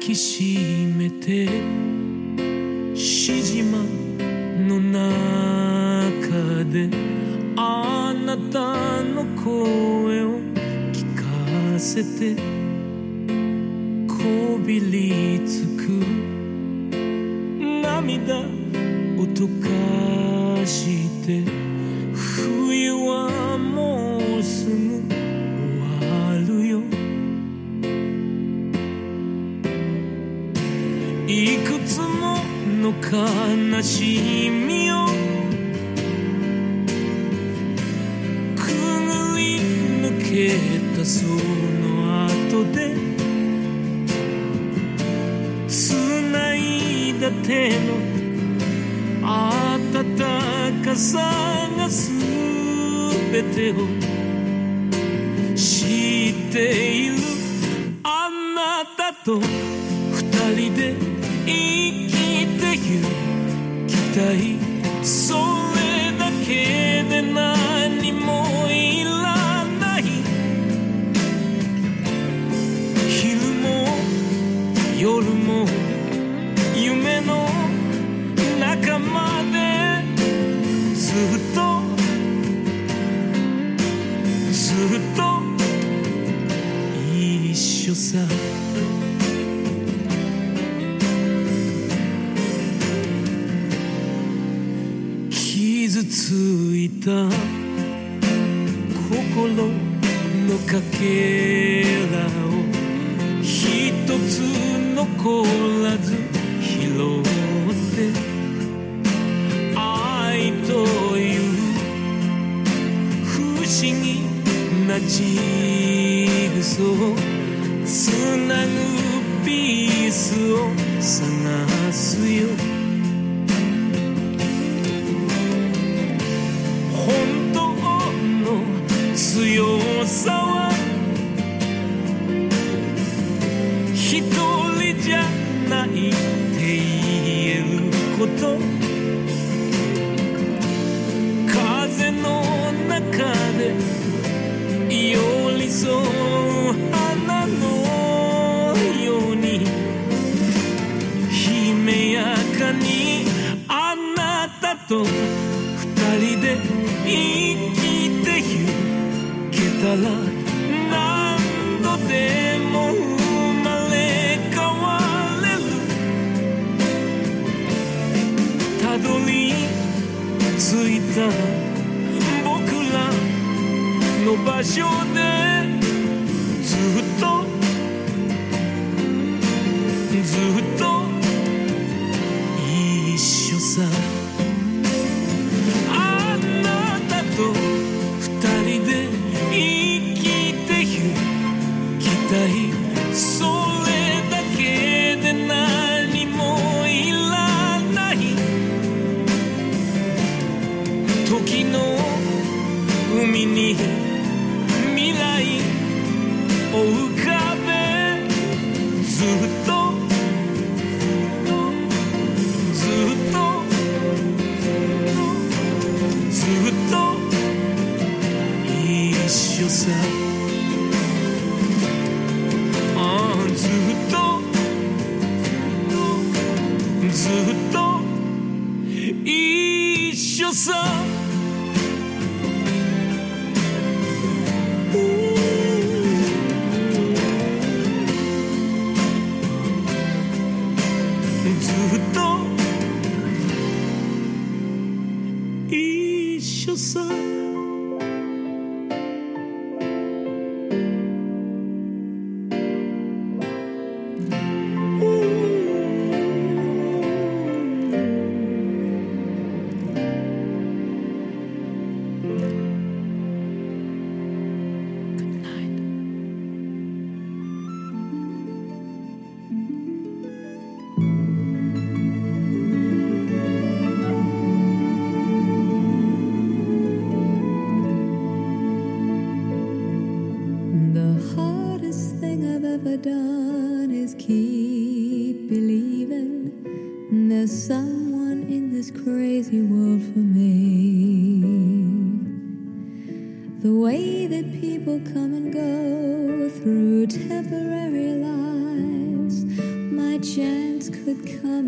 きしめてしじまの中であなたの声を聞かせての悲しみをくぐり抜けたその後で繋いだ手の温かさが全てを知っているあなたと二人でいる कहीं かけらを一つ残らず拾って愛という不思議なジグソーつなぐピースを探すよ。sure Zootho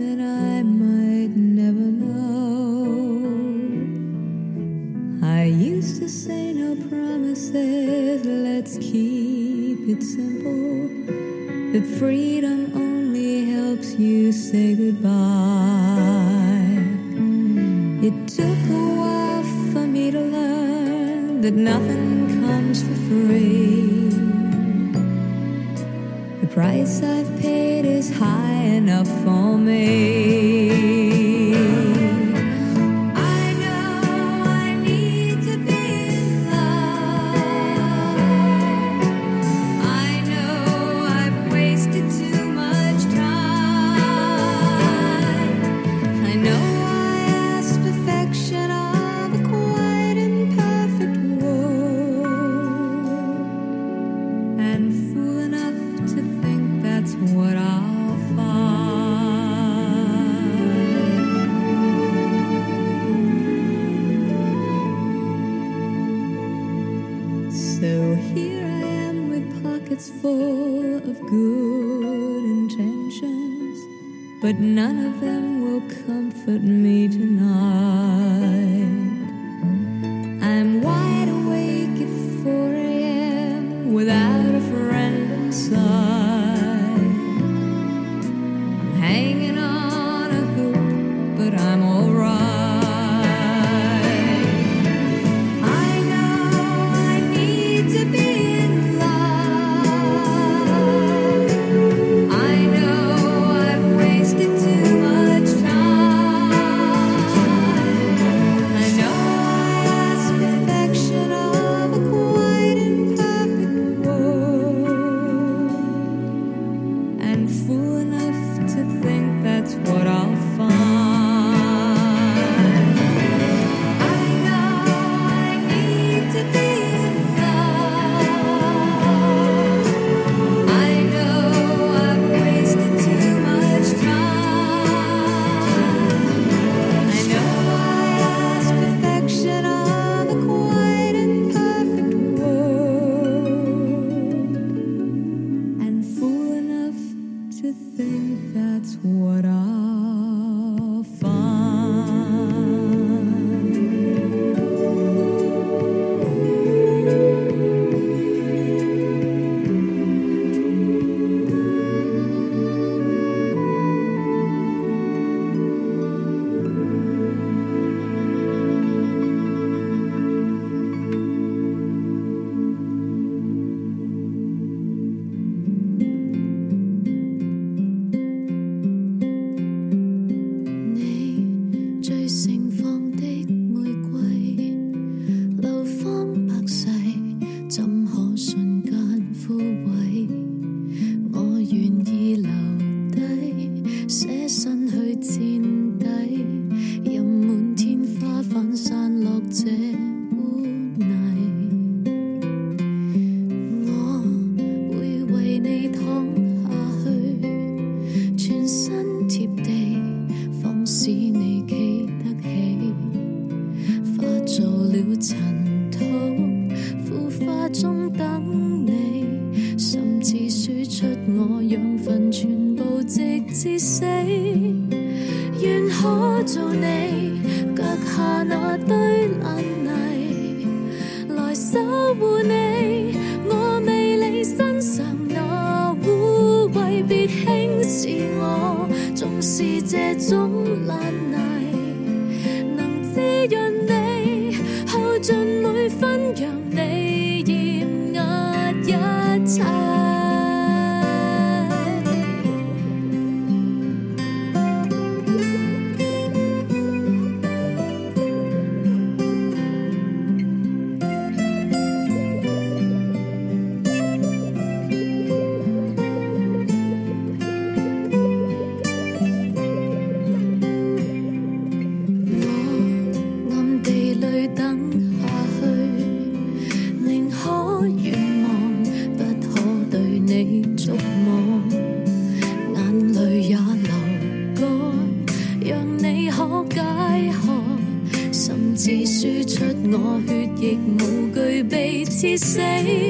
that I might never know. I used to say no promises, let's keep it simple. That freedom only helps you say goodbye. It took a while for me to learn that nothing comes for free. The price I've paid is high for me. I know I need to be in love. I know I've wasted too much time. I know. 来守护你，我未理身上那污秽，别轻视我，纵是这种烂泥。say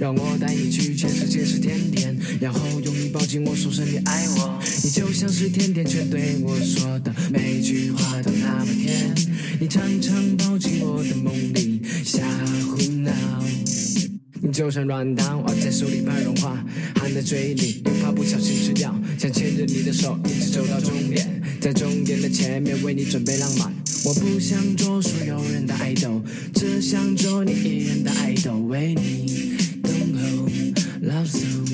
让我带你去全世界吃甜点，然后用力抱紧我，说声你爱我。你就像是甜甜圈对我说的每句话都那么甜，你常常抱进我的梦里瞎胡闹。你就像软糖，握在手里怕融化，含在嘴里又怕不小心吃掉。想牵着你的手一直走到终点，在终点的前面为你准备浪漫。我不想做所有人的爱豆，只想做你一人的爱豆，为你。You.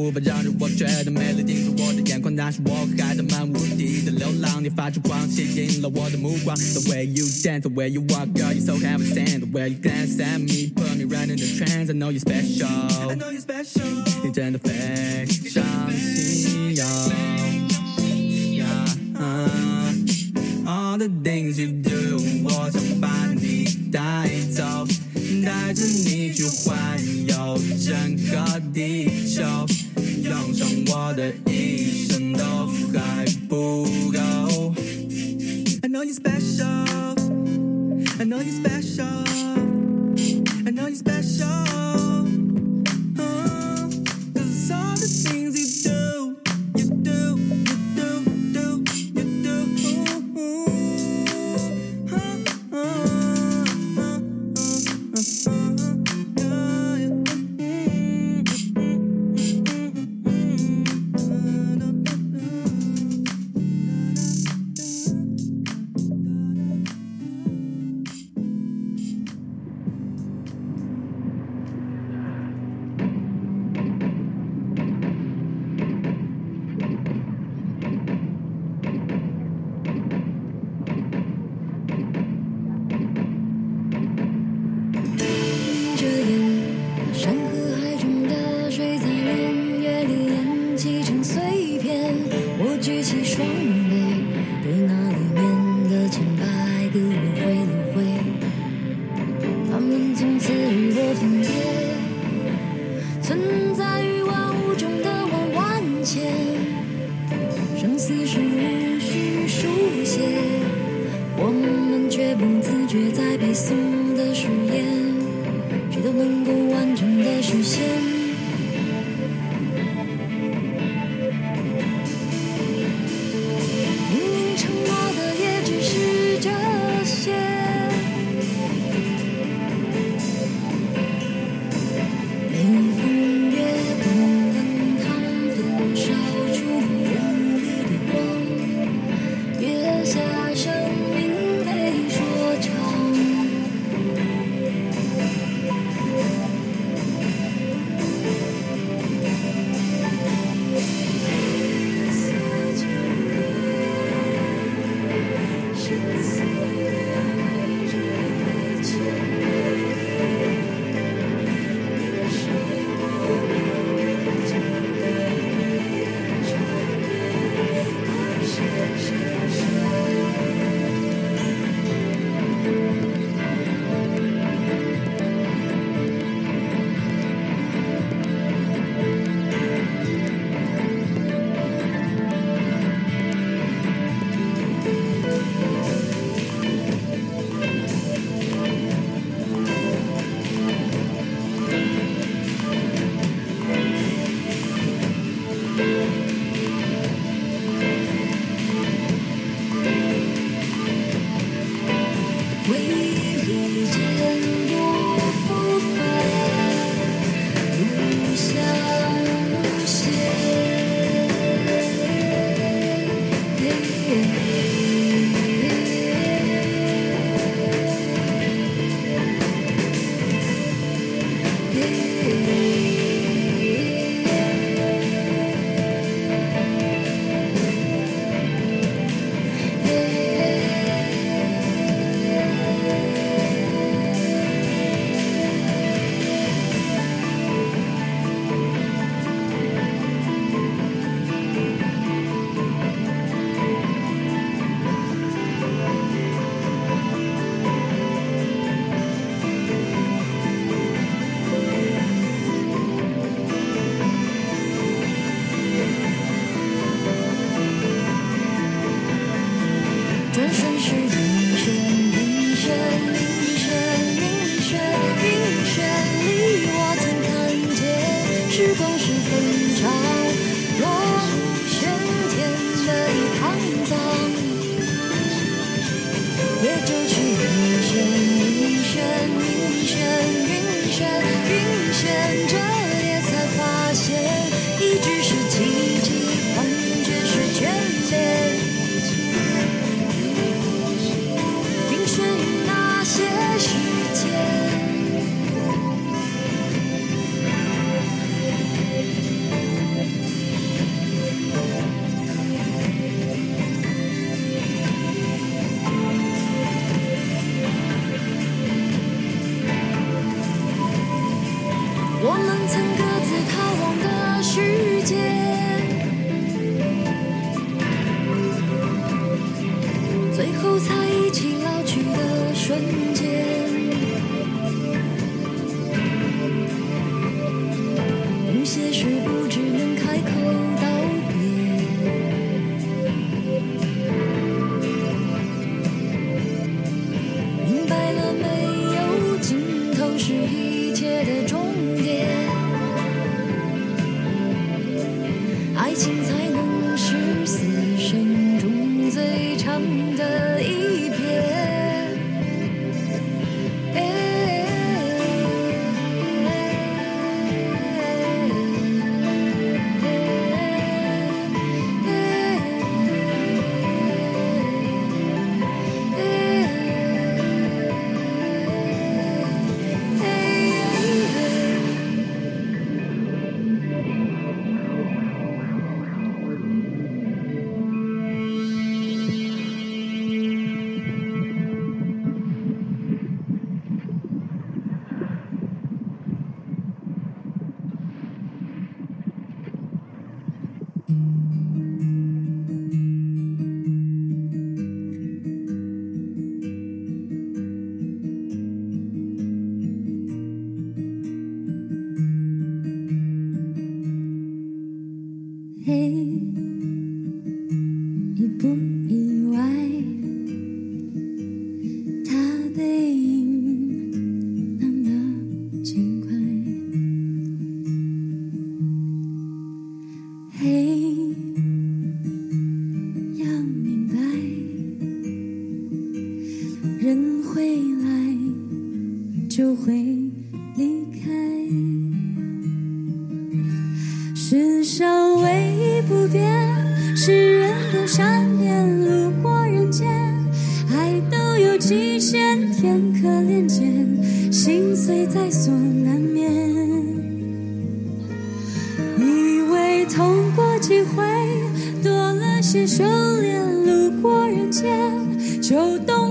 无法让我觉得美丽盯着我的眼眶，那是我还在漫无地的流浪。你发出光，吸引了我的目光。The way you dance, the way you walk, girl, you so heaven sent. The way you glance at me, put me right in the trance. I know you're special. I know you're special. 你真的非常稀有。Yeah, all the things you do，我想把你带走，带着你去环游整个地球，用上我的一生都还不够。I know you special. I know you special. I know you special.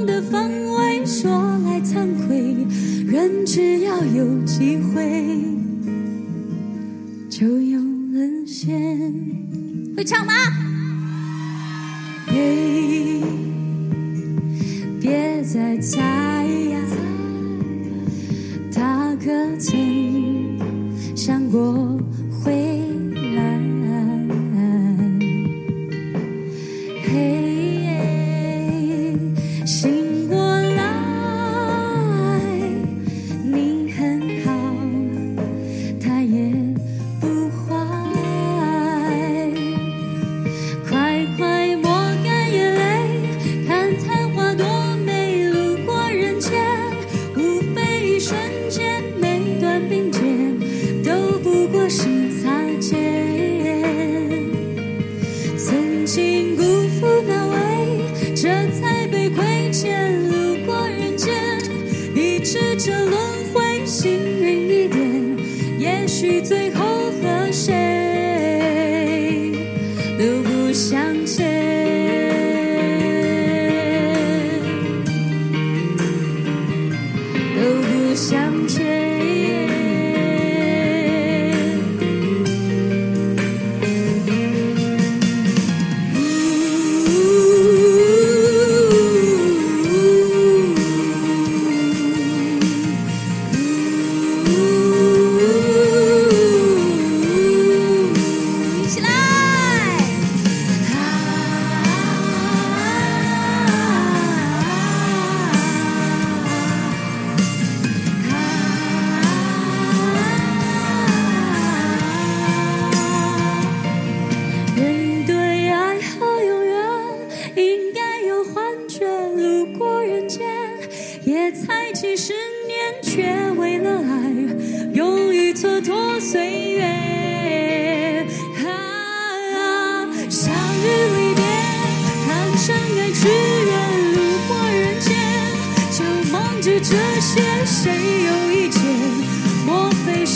的方位说来惭愧人只要有机会就有沦陷会唱吗？别再猜呀他可曾想过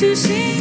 to see